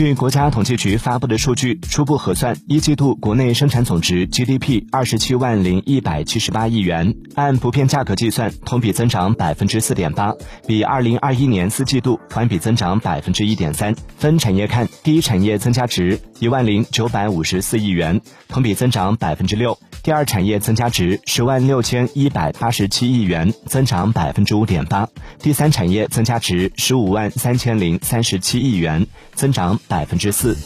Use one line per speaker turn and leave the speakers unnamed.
据国家统计局发布的数据，初步核算，一季度国内生产总值 GDP 二十七万零一百七十八亿元，按不变价格计算，同比增长百分之四点八，比二零二一年四季度环比增长百分之一点三。分产业看，第一产业增加值一万零九百五十四亿元，同比增长百分之六；第二产业增加值十万六千一百八十七亿元，增长百分之五点八；第三产业增加值十五万三千零三十七亿元，增长百分之四。